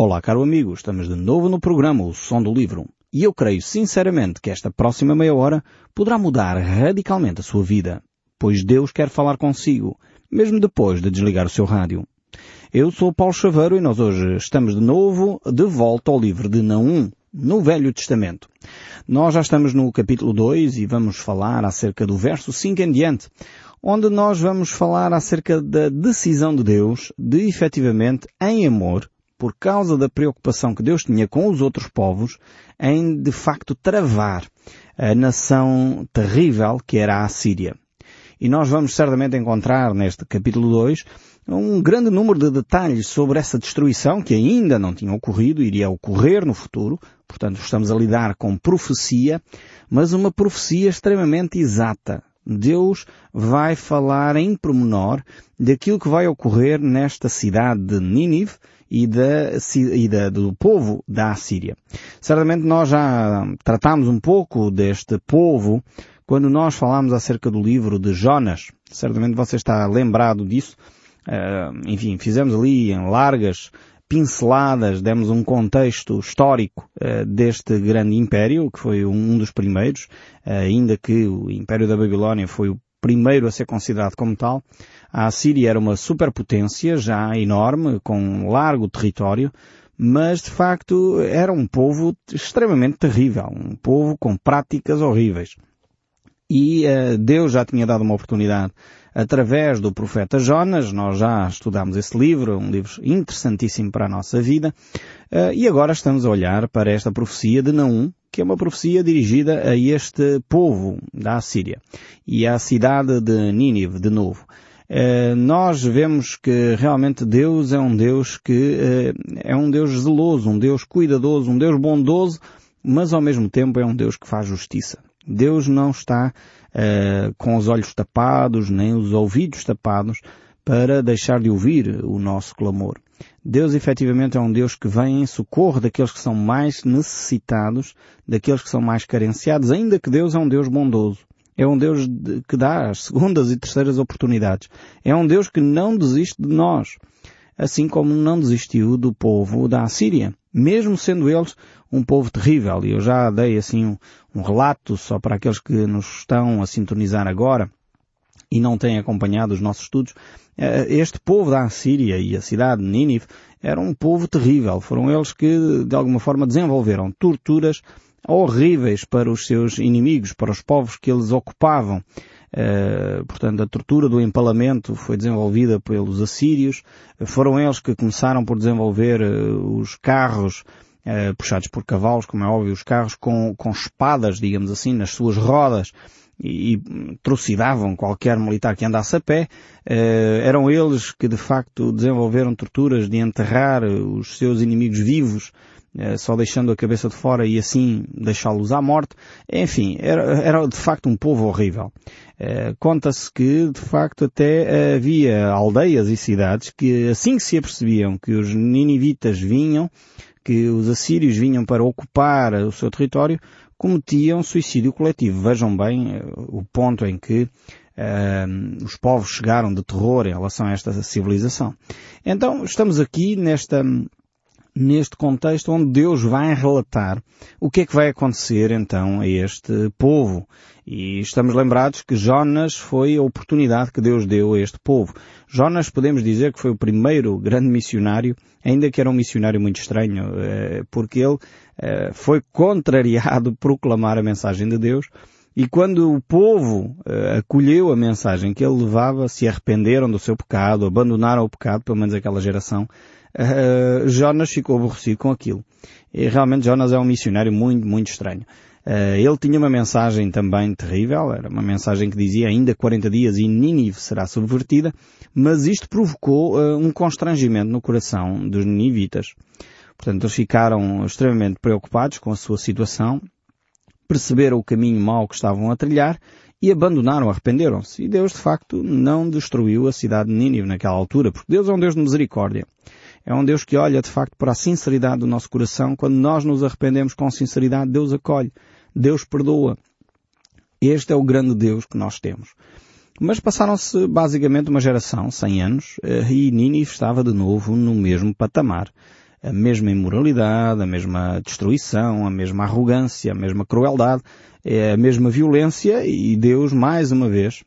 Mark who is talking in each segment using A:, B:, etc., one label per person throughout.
A: Olá, caro amigo, estamos de novo no programa O Som do Livro. E eu creio sinceramente que esta próxima meia hora poderá mudar radicalmente a sua vida, pois Deus quer falar consigo, mesmo depois de desligar o seu rádio. Eu sou Paulo Chaveiro e nós hoje estamos de novo de volta ao livro de Naum, no Velho Testamento. Nós já estamos no capítulo 2 e vamos falar acerca do verso 5 em diante, onde nós vamos falar acerca da decisão de Deus de efetivamente, em amor, por causa da preocupação que Deus tinha com os outros povos, em de facto travar a nação terrível que era a Síria. E nós vamos certamente encontrar neste capítulo 2 um grande número de detalhes sobre essa destruição que ainda não tinha ocorrido, iria ocorrer no futuro. Portanto, estamos a lidar com profecia, mas uma profecia extremamente exata. Deus vai falar em pormenor daquilo que vai ocorrer nesta cidade de Nínive e, da, e da, do povo da Assíria. Certamente nós já tratámos um pouco deste povo quando nós falámos acerca do livro de Jonas. Certamente você está lembrado disso. Uh, enfim, fizemos ali em largas pinceladas, demos um contexto histórico uh, deste grande império, que foi um, dos primeiros, uh, ainda que o Império da Babilónia foi o primeiro a ser considerado como tal. A Síria era uma superpotência já enorme, com um largo território, mas de facto era um povo extremamente terrível, um povo com práticas horríveis. E uh, Deus já tinha dado uma oportunidade através do profeta Jonas, nós já estudámos esse livro, um livro interessantíssimo para a nossa vida, uh, e agora estamos a olhar para esta profecia de Naum, que é uma profecia dirigida a este povo da Síria e à cidade de Nínive, de novo. Uh, nós vemos que realmente Deus é um Deus que uh, é um Deus zeloso, um Deus cuidadoso, um Deus bondoso, mas ao mesmo tempo é um Deus que faz justiça. Deus não está uh, com os olhos tapados, nem os ouvidos tapados, para deixar de ouvir o nosso clamor. Deus efetivamente é um Deus que vem em socorro daqueles que são mais necessitados, daqueles que são mais carenciados, ainda que Deus é um Deus bondoso. É um Deus que dá as segundas e terceiras oportunidades. É um Deus que não desiste de nós. Assim como não desistiu do povo da Assíria. Mesmo sendo eles um povo terrível. E eu já dei assim um, um relato só para aqueles que nos estão a sintonizar agora e não têm acompanhado os nossos estudos. Eh, este povo da Assíria e a cidade de Nínive era um povo terrível. Foram eles que, de alguma forma, desenvolveram torturas horríveis para os seus inimigos, para os povos que eles ocupavam. Uh, portanto, a tortura do empalamento foi desenvolvida pelos assírios. Foram eles que começaram por desenvolver uh, os carros uh, puxados por cavalos, como é óbvio, os carros com, com espadas, digamos assim, nas suas rodas e, e trucidavam qualquer militar que andasse a pé. Eram eles que de facto desenvolveram torturas de enterrar os seus inimigos vivos, só deixando a cabeça de fora e assim deixá-los à morte. Enfim, era, era de facto um povo horrível. Uh, Conta-se que, de facto, até havia aldeias e cidades que, assim que se apercebiam que os ninivitas vinham, que os assírios vinham para ocupar o seu território, cometiam suicídio coletivo. Vejam bem eh, o ponto em que uh, os povos chegaram de terror em relação a esta civilização. Então, estamos aqui nesta, neste contexto onde Deus vai relatar o que é que vai acontecer então a este povo. E estamos lembrados que Jonas foi a oportunidade que Deus deu a este povo. Jonas podemos dizer que foi o primeiro grande missionário, ainda que era um missionário muito estranho, eh, porque ele eh, foi contrariado por proclamar a mensagem de Deus, e quando o povo uh, acolheu a mensagem que ele levava, se arrependeram do seu pecado, abandonaram o pecado, pelo menos aquela geração, uh, Jonas ficou aborrecido com aquilo. E realmente Jonas é um missionário muito, muito estranho. Uh, ele tinha uma mensagem também terrível, era uma mensagem que dizia ainda 40 dias e Nínive será subvertida, mas isto provocou uh, um constrangimento no coração dos ninivitas. Portanto, eles ficaram extremamente preocupados com a sua situação, perceberam o caminho mau que estavam a trilhar e abandonaram, arrependeram-se. E Deus, de facto, não destruiu a cidade de Nínive naquela altura, porque Deus é um Deus de misericórdia. É um Deus que olha, de facto, para a sinceridade do nosso coração. Quando nós nos arrependemos com sinceridade, Deus acolhe. Deus perdoa. Este é o grande Deus que nós temos. Mas passaram-se basicamente uma geração, 100 anos, eh, e Nínive estava de novo no mesmo patamar. a mesma imoralidade, a mesma destruição, a mesma arrogância, a mesma crueldade, a mesma violência e Deus, mais uma vez,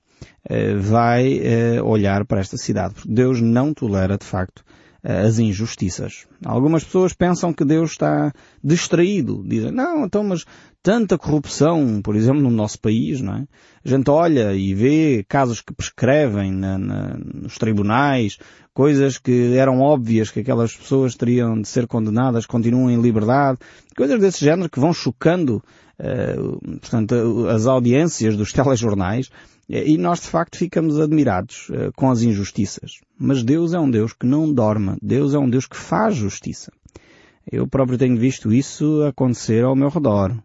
A: vai olhar para esta cidade. Deus não tolera, de facto, as injustiças. Algumas pessoas pensam que Deus está distraído. Dizem, não, então, mas tanta corrupção, por exemplo, no nosso país, não é? A gente olha e vê casos que prescrevem na, na, nos tribunais, coisas que eram óbvias que aquelas pessoas teriam de ser condenadas, continuam em liberdade, coisas desse género que vão chocando, uh, portanto, as audiências dos telejornais, e nós de facto ficamos admirados uh, com as injustiças. Mas Deus é um Deus que não dorme. Deus é um Deus que faz justiça. Eu próprio tenho visto isso acontecer ao meu redor.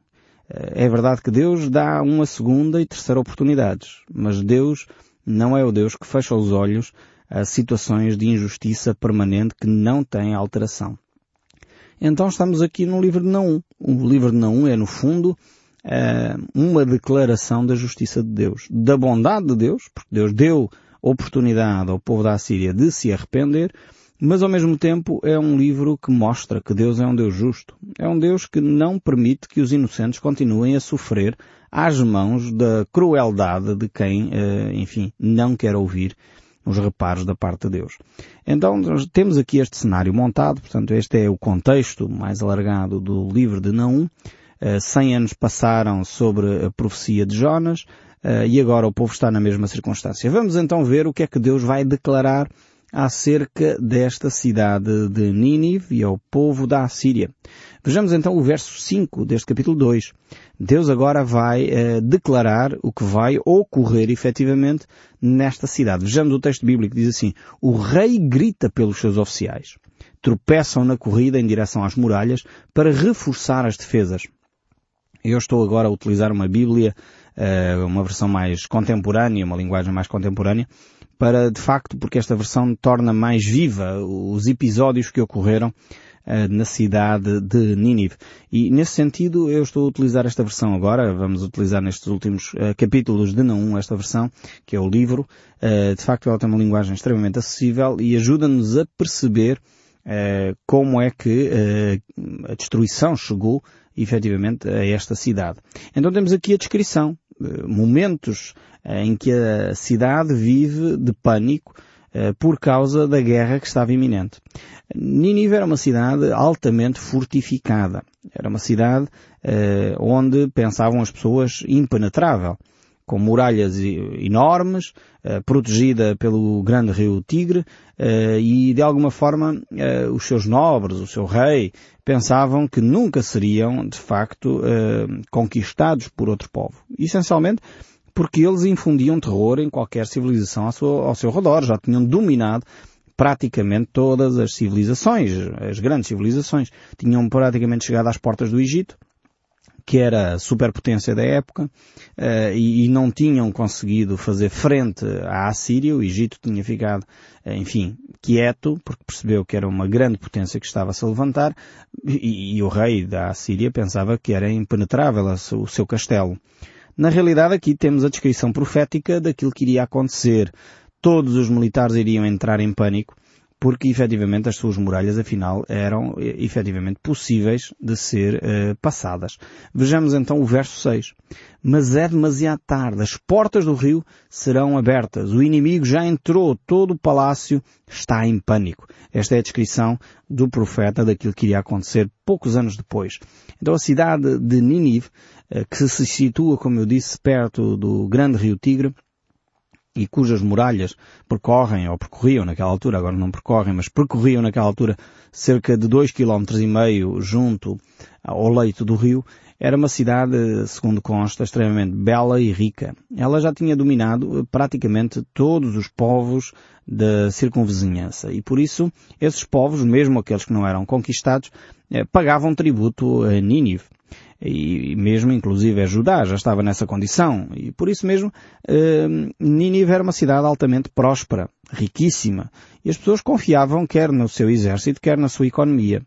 A: É verdade que Deus dá uma segunda e terceira oportunidades. Mas Deus não é o Deus que fecha os olhos a situações de injustiça permanente que não têm alteração. Então estamos aqui no livro de Naum. O livro de Naum é, no fundo, uh, uma declaração da justiça de Deus, da bondade de Deus, porque Deus deu oportunidade ao povo da Assíria de se arrepender, mas ao mesmo tempo é um livro que mostra que Deus é um Deus justo. É um Deus que não permite que os inocentes continuem a sofrer às mãos da crueldade de quem, uh, enfim, não quer ouvir os reparos da parte de Deus. Então, temos aqui este cenário montado, portanto, este é o contexto mais alargado do livro de Naum, 100 eh, anos passaram sobre a profecia de Jonas eh, e agora o povo está na mesma circunstância. Vamos então ver o que é que Deus vai declarar acerca desta cidade de Nínive e ao povo da Assíria. Vejamos então o verso 5 deste capítulo 2. Deus agora vai eh, declarar o que vai ocorrer efetivamente nesta cidade. Vejamos o texto bíblico, diz assim, o rei grita pelos seus oficiais. Tropeçam na corrida em direção às muralhas para reforçar as defesas. Eu estou agora a utilizar uma Bíblia, eh, uma versão mais contemporânea, uma linguagem mais contemporânea, para, de facto, porque esta versão torna mais viva os episódios que ocorreram eh, na cidade de Nínive. E nesse sentido eu estou a utilizar esta versão agora, vamos utilizar nestes últimos uh, capítulos de Naum esta versão, que é o livro. Uh, de facto ela tem uma linguagem extremamente acessível e ajuda-nos a perceber como é que a destruição chegou efetivamente a esta cidade. Então temos aqui a descrição, momentos eh, em que a cidade vive de pânico eh, por causa da guerra que estava iminente. Nínive era uma cidade altamente fortificada. Era uma cidade onde pensavam as pessoas impenetrável com muralhas enormes, uh, protegida pelo grande rio Tigre, uh, e de alguma forma uh, os seus nobres, o seu rei, pensavam que nunca seriam, de facto, conquistados por outro povo. Essencialmente porque eles infundiam terror em qualquer civilização ao seu redor, já tinham dominado praticamente todas as civilizações, as grandes civilizações, tinham praticamente chegado às portas do Egito, que era a superpotência da época, uh, e, não tinham conseguido fazer frente à Assíria. O Egito tinha ficado, uh, enfim, quieto, porque percebeu que era uma grande potência que estava a se levantar, e o rei da Assíria pensava que era impenetrável o seu castelo. Na realidade aqui temos a descrição profética daquilo que iria acontecer. Todos os militares iriam entrar em pânico, porque efetivamente as suas muralhas afinal eram efetivamente possíveis de ser uh, passadas. Vejamos então o verso 6. Mas é demasiado tarde, as portas do rio serão abertas, o inimigo já entrou, todo o palácio está em pânico. Esta é a descrição do profeta daquilo que iria acontecer poucos anos depois. Então a cidade de Nínive, uh, que se situa, como eu disse, perto do grande rio Tigre, e cujas muralhas percorrem, ou percorriam naquela altura, agora não percorrem, mas percorriam naquela altura cerca de dois quilómetros e meio junto ao leito do rio, era uma cidade, segundo consta, extremamente bela e rica. Ela já tinha dominado eh, praticamente todos os povos da circunvizinhança e por isso esses povos, mesmo aqueles que não eram conquistados, eh, pagavam tributo a Nínive e mesmo inclusive a Judá já estava nessa condição e por isso mesmo eh, Nínive era uma cidade altamente próspera, riquíssima e as pessoas confiavam quer no seu exército quer na sua economia.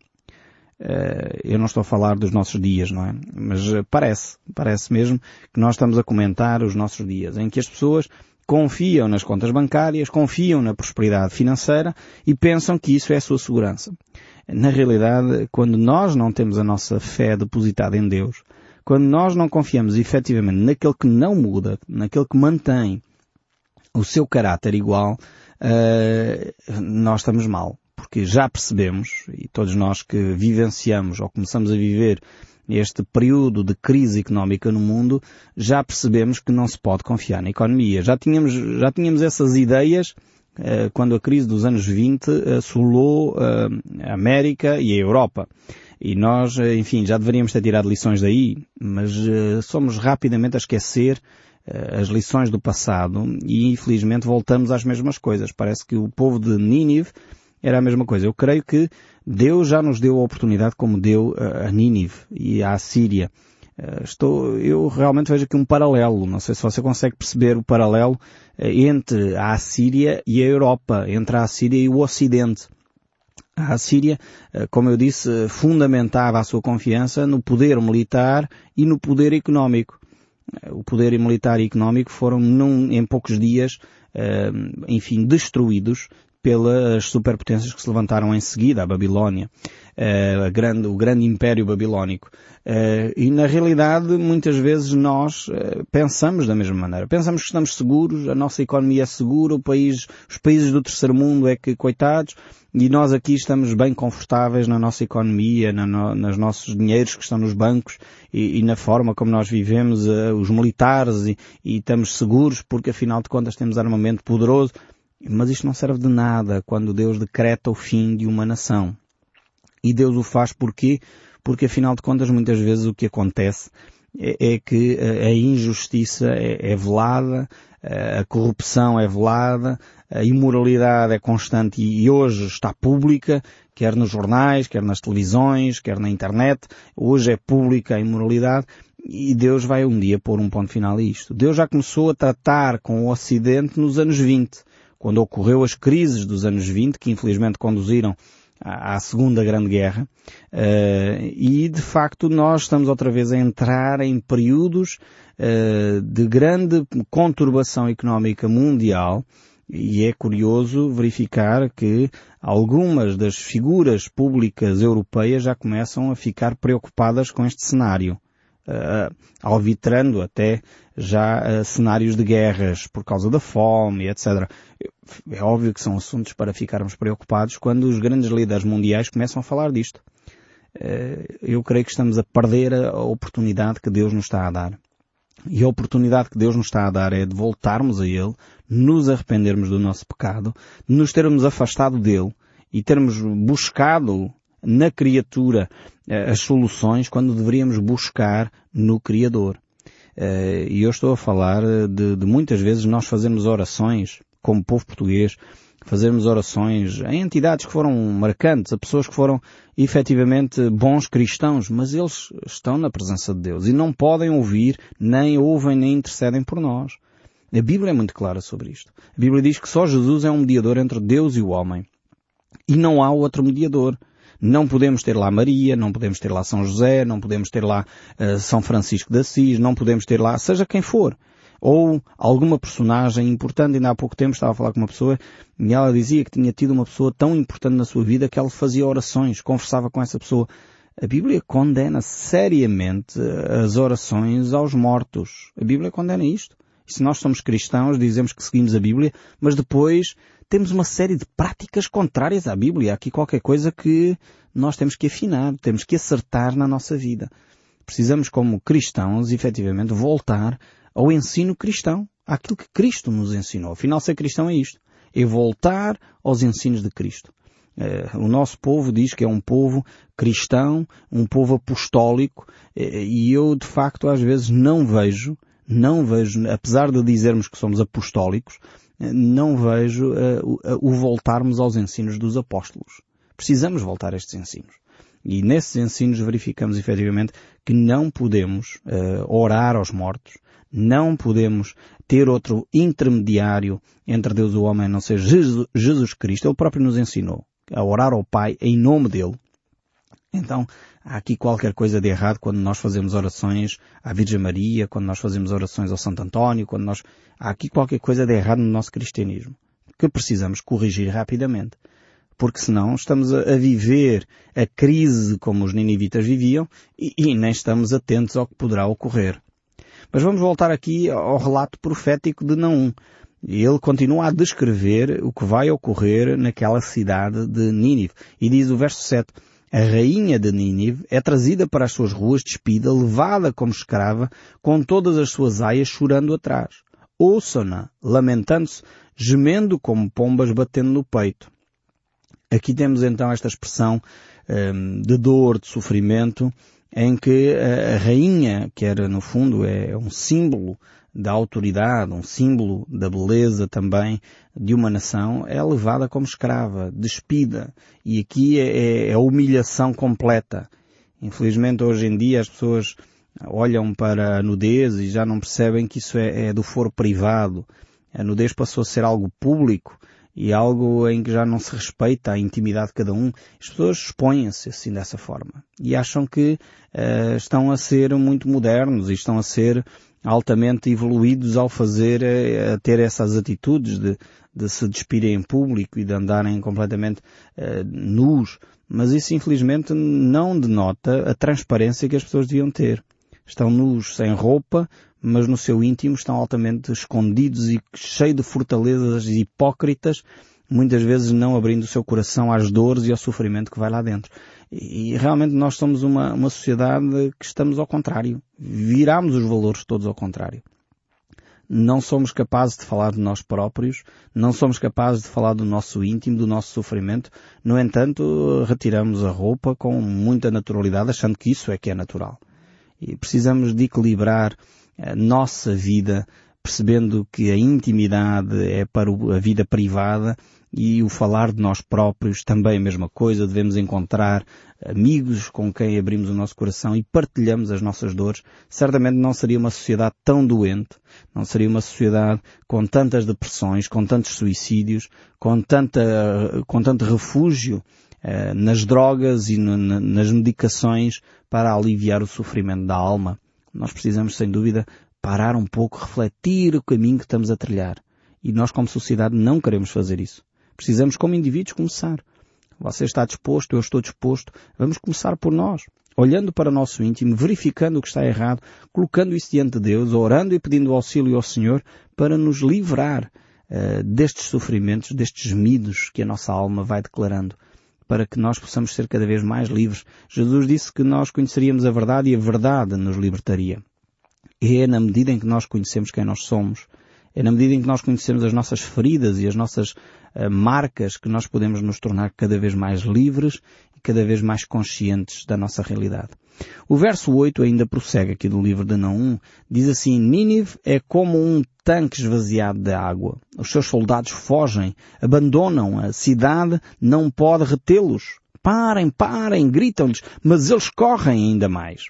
A: Eh, eu não estou a falar dos nossos dias, não é? Mas parece, parece mesmo que nós estamos a comentar os nossos dias, em que as pessoas confiam nas contas bancárias, confiam na prosperidade financeira e pensam que isso é a sua segurança. Na realidade, quando nós não temos a nossa fé depositada em Deus, quando nós não confiamos efetivamente naquele que não muda, naquele que mantém o seu caráter igual, uh, nós estamos mal. Porque já percebemos, e todos nós que vivenciamos ou começamos a viver este período de crise económica no mundo, já percebemos que não se pode confiar na economia. Já tínhamos, já tínhamos essas ideias quando a crise dos anos 20 assolou uh, a América e a Europa. E nós, enfim, já deveríamos ter tirado lições daí, mas somos rapidamente a esquecer as lições do passado e infelizmente voltamos às mesmas coisas. Parece que o povo de Nínive era a mesma coisa. Eu creio que Deus já nos deu a oportunidade como deu a Nínive e à Síria. Estou, eu realmente vejo aqui um paralelo. Não sei se você consegue perceber o paralelo entre a Síria e a Europa, entre a Síria e o Ocidente. A Síria, como eu disse, fundamentava a sua confiança no poder militar e no poder económico. O poder militar e económico foram, num, em poucos dias, enfim, destruídos pelas superpotências que se levantaram em seguida, a Babilónia, uh, grande, o grande império babilónico. Uh, e na realidade, muitas vezes nós uh, pensamos da mesma maneira. Pensamos que estamos seguros, a nossa economia é segura, o país, os países do terceiro mundo é que, coitados, e nós aqui estamos bem confortáveis na nossa economia, na no, nos nossos dinheiros que estão nos bancos e, e na forma como nós vivemos, os militares, e, e estamos seguros porque afinal de contas temos armamento poderoso. Mas isto não serve de nada quando Deus decreta o fim de uma nação. E Deus o faz porquê? Porque afinal de contas muitas vezes o que acontece é, é que a injustiça é, é velada, a corrupção é velada, a imoralidade é constante e hoje está pública, quer nos jornais, quer nas televisões, quer na internet. Hoje é pública a imoralidade e Deus vai um dia pôr um ponto final a isto. Deus já começou a tratar com o Ocidente nos anos 20 quando ocorreu as crises dos anos 20, que infelizmente conduziram à, Segunda Grande Guerra, uh, e de facto nós estamos outra vez a entrar em períodos uh, de grande conturbação económica mundial, e é curioso verificar que algumas das figuras públicas europeias já começam a ficar preocupadas com este cenário uh, alvitrando até já uh, cenários de guerras por causa da fome, etc. É óbvio que são assuntos para ficarmos preocupados quando os grandes líderes mundiais começam a falar disto. Uh, eu creio que estamos a perder a oportunidade que Deus nos está a dar. E a oportunidade que Deus nos está a dar é de voltarmos a Ele, nos arrependermos do nosso pecado, nos termos afastado dele e termos buscado na criatura eh, as soluções quando deveríamos buscar no Criador. Eh, e eu estou a falar de, de muitas vezes nós fazemos orações, como povo português, fazermos orações a entidades que foram marcantes, a pessoas que foram efetivamente bons cristãos, mas eles estão na presença de Deus e não podem ouvir, nem ouvem, nem intercedem por nós. A Bíblia é muito clara sobre isto. A Bíblia diz que só Jesus é um mediador entre Deus e o homem. E não há outro mediador. Não podemos ter lá Maria, não podemos ter lá São José, não podemos ter lá uh, São Francisco de Assis, não podemos ter lá, seja quem for. Ou alguma personagem importante, ainda há pouco tempo estava a falar com uma pessoa e ela dizia que tinha tido uma pessoa tão importante na sua vida que ela fazia orações, conversava com essa pessoa. A Bíblia condena seriamente eh, as orações aos mortos. A Bíblia condena isto. Se nós somos cristãos, dizemos que seguimos a Bíblia, mas depois temos uma série de práticas contrárias à Bíblia. Há aqui qualquer coisa que nós temos que afinar, temos que acertar na nossa vida. Precisamos, como cristãos, efetivamente, voltar ao ensino cristão, àquilo que Cristo nos ensinou. Afinal, ser cristão é isto. É voltar aos ensinos de Cristo. Eh, o nosso povo diz que é um povo cristão, um povo apostólico, eh, e eu, de facto, às vezes não vejo, não vejo, apesar de dizermos que somos apostólicos, não vejo uh, o, o voltarmos aos ensinos dos apóstolos. Precisamos voltar a estes ensinos. E nesses ensinos verificamos efetivamente que não podemos uh, orar aos mortos, não podemos ter outro intermediário entre Deus e o homem a não ser Jesus, Jesus Cristo. Ele próprio nos ensinou a orar ao Pai em nome dele. Então, há aqui qualquer coisa de errado quando nós fazemos orações à Virgem Maria, quando nós fazemos orações ao Santo António, quando nós... Há aqui qualquer coisa de errado no nosso cristianismo, que precisamos corrigir rapidamente. Porque senão estamos a, viver a crise como os ninivitas viviam e, e nem estamos atentos ao que poderá ocorrer. Mas vamos voltar aqui ao relato profético de Naum. Ele continua a descrever o que vai ocorrer naquela cidade de Nínive. E diz o verso 7, a rainha de Nínive é trazida para as suas ruas despida, levada como escrava, com todas as suas aias chorando atrás. Ouçam-na, lamentando-se, gemendo como pombas batendo no peito. Aqui temos então esta expressão um, de dor, de sofrimento, em que a, rainha, que era no fundo é um símbolo da autoridade, um símbolo da beleza também de uma nação, é levada como escrava, despida. E aqui é, é a humilhação completa. Infelizmente hoje em dia as pessoas olham para a nudez e já não percebem que isso é, é do foro privado. A nudez passou a ser algo público e algo em que já não se respeita a intimidade de cada um. As pessoas expõem-se assim dessa forma e acham que uh, estão a ser muito modernos e estão a ser altamente evoluídos ao fazer, eh, a ter essas atitudes de, de se despirem em público e de andarem completamente uh, nus. Mas isso infelizmente não denota a transparência que as pessoas deviam ter. Estão nus sem roupa, mas no seu íntimo estão altamente escondidos e cheios de fortalezas hipócritas, muitas vezes não abrindo o seu coração às dores e ao sofrimento que vai lá dentro. E realmente nós somos uma, uma sociedade que estamos ao contrário. Viramos os valores todos ao contrário. Não somos capazes de falar de nós próprios, não somos capazes de falar do nosso íntimo, do nosso sofrimento. No entanto, retiramos a roupa com muita naturalidade, achando que isso é que é natural. E precisamos de equilibrar a nossa vida, percebendo que a intimidade é para a vida privada e o falar de nós próprios também a mesma coisa. Devemos encontrar amigos com quem abrimos o nosso coração e partilhamos as nossas dores. Certamente não seria uma sociedade tão doente, não seria uma sociedade com tantas depressões, com tantos suicídios, com tanta, com tanto refúgio eh, nas drogas e nas medicações para aliviar o sofrimento da alma. Nós precisamos, sem dúvida, parar um pouco, refletir o caminho que estamos a trilhar. E nós, como sociedade, não queremos fazer isso. Precisamos, como indivíduos, começar. Você está disposto, eu estou disposto. Vamos começar por nós. Olhando para o nosso íntimo, verificando o que está errado, colocando isso diante de Deus, orando e pedindo auxílio ao Senhor para nos livrar uh, destes sofrimentos, destes gemidos que a nossa alma vai declarando para que nós possamos ser cada vez mais livres. Jesus disse que nós conheceríamos a verdade e a verdade nos libertaria. E é na medida em que nós conhecemos quem nós somos, é na medida em que nós conhecemos as nossas feridas e as nossas marcas que nós podemos nos tornar cada vez mais livres e cada vez mais conscientes da nossa realidade. O verso 8 ainda prossegue aqui do livro de Naum, diz assim, Nínive é como um tanque esvaziado de água. Os seus soldados fogem, abandonam a cidade, não pode retê-los. Parem, parem, gritam-lhes, mas eles correm ainda mais.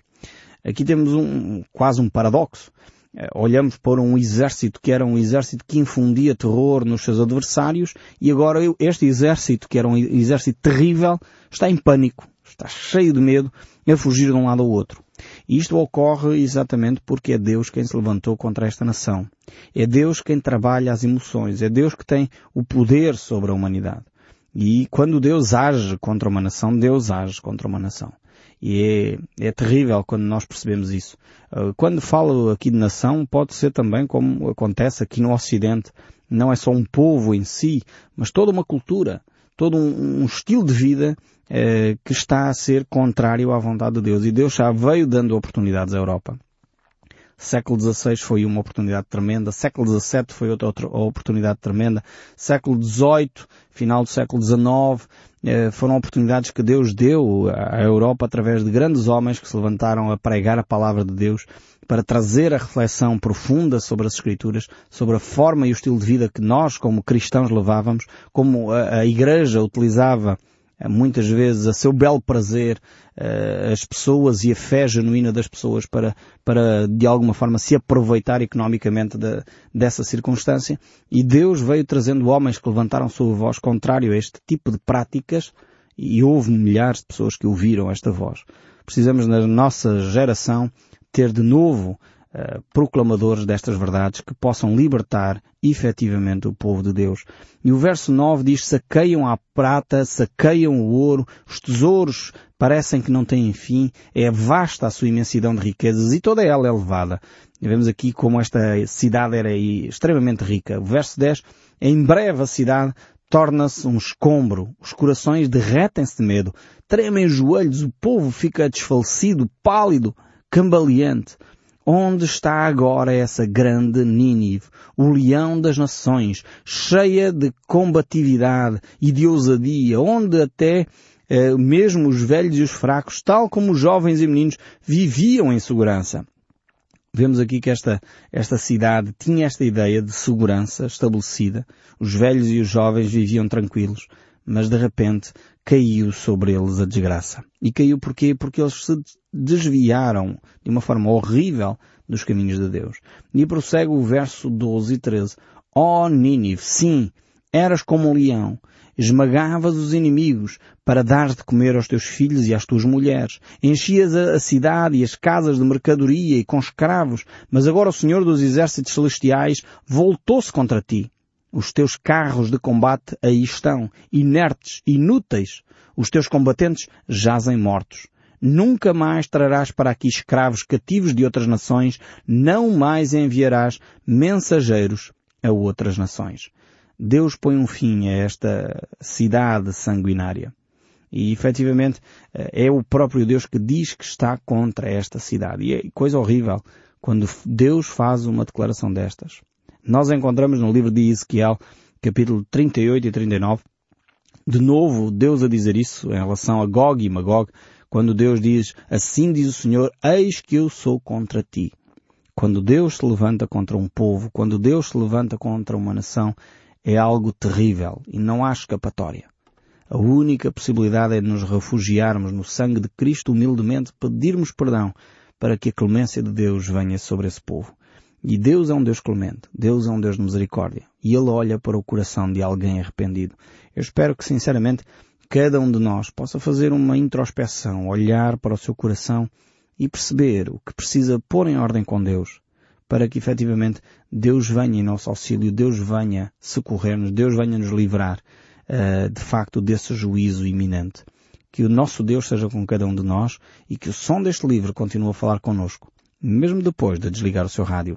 A: Aqui temos um, quase um paradoxo. Eh, olhamos para um exército que era um exército que infundia terror nos seus adversários e agora este exército, que era um exército terrível, está em pânico, está cheio de medo, a fugir de um lado ao outro. E isto ocorre exatamente porque é Deus quem se levantou contra esta nação. É Deus quem trabalha as emoções. É Deus que tem o poder sobre a humanidade. E quando Deus age contra uma nação, Deus age contra uma nação. E é, é terrível quando nós percebemos isso. Uh, quando falo aqui de nação, pode ser também como acontece aqui no Ocidente. Não é só um povo em si, mas toda uma cultura, todo um, um estilo de vida eh, que está a ser contrário à vontade de Deus. E Deus já veio dando oportunidades à Europa. Século XVI foi uma oportunidade tremenda, século XVII foi outra, outra oportunidade tremenda, século XVIII, final do século XIX, eh, foram oportunidades que Deus deu à Europa através de grandes homens que se levantaram a pregar a palavra de Deus para trazer a reflexão profunda sobre as Escrituras, sobre a forma e o estilo de vida que nós, como cristãos, levávamos, como a, a Igreja utilizava muitas vezes a seu belo prazer uh, as pessoas e a fé genuína das pessoas para, para de alguma forma se aproveitar economicamente de, dessa circunstância e Deus veio trazendo homens que levantaram sua voz contrário a este tipo de práticas e houve milhares de pessoas que ouviram esta voz. Precisamos na nossa geração ter de novo uh, proclamadores destas verdades que possam libertar efetivamente o povo de Deus. E o verso 9 diz, saqueiam a prata, saqueiam o ouro, os tesouros parecem que não têm fim, é vasta a sua imensidão de riquezas e toda ela é levada. E vemos aqui como esta cidade era extremamente rica. O verso 10, em breve a cidade torna-se um escombro, os corações derretem-se de medo, tremem os joelhos, o povo fica desfalecido, pálido, cambaleante. Onde está agora essa grande Nínive, o leão das nações, cheia de combatividade e de ousadia, onde até eh, mesmo os velhos e os fracos, tal como os jovens e meninos, viviam em segurança. Vemos aqui que esta, esta cidade tinha esta ideia de segurança estabelecida. Os velhos e os jovens viviam tranquilos, mas de repente caiu sobre eles a desgraça. E caiu porquê? Porque eles se desviaram de uma forma horrível dos caminhos de Deus. E prossegue o verso 12 e 13. Ó oh, Nínive, sim, eras como um leão, esmagavas os inimigos para dar de comer aos teus filhos e às tuas mulheres. Enchias a, cidade e as casas de mercadoria e com escravos, mas agora o Senhor dos Exércitos Celestiais voltou-se contra ti. Os teus carros de combate aí estão, inertes, inúteis. Os teus combatentes jazem mortos. Nunca mais trarás para aqui escravos cativos de outras nações, não mais enviarás mensageiros a outras nações. Deus põe um fim a esta cidade sanguinária. E efetivamente é o próprio Deus que diz que está contra esta cidade. E é coisa horrível quando Deus faz uma declaração destas. Nós encontramos no livro de Ezequiel, capítulo 38 e 39, de novo Deus a dizer isso em relação a Gog e Magog, quando Deus diz, assim diz o Senhor, eis que eu sou contra ti. Quando Deus se levanta contra um povo, quando Deus se levanta contra uma nação, é algo terrível e não há escapatória. A única possibilidade é nos refugiarmos no sangue de Cristo humildemente, pedirmos perdão para que a clemência de Deus venha sobre esse povo. E Deus é um Deus clemente, Deus é um Deus de misericórdia. E Ele olha para o coração de alguém arrependido. Eu espero que, sinceramente, cada um de nós possa fazer uma introspeção, olhar para o seu coração e perceber o que precisa pôr em ordem com Deus para que efetivamente Deus venha em nosso auxílio, Deus venha socorrer-nos, Deus venha nos livrar uh, de facto desse juízo iminente. Que o nosso Deus seja com cada um de nós e que o som deste livro continue a falar connosco, mesmo depois de desligar o seu rádio.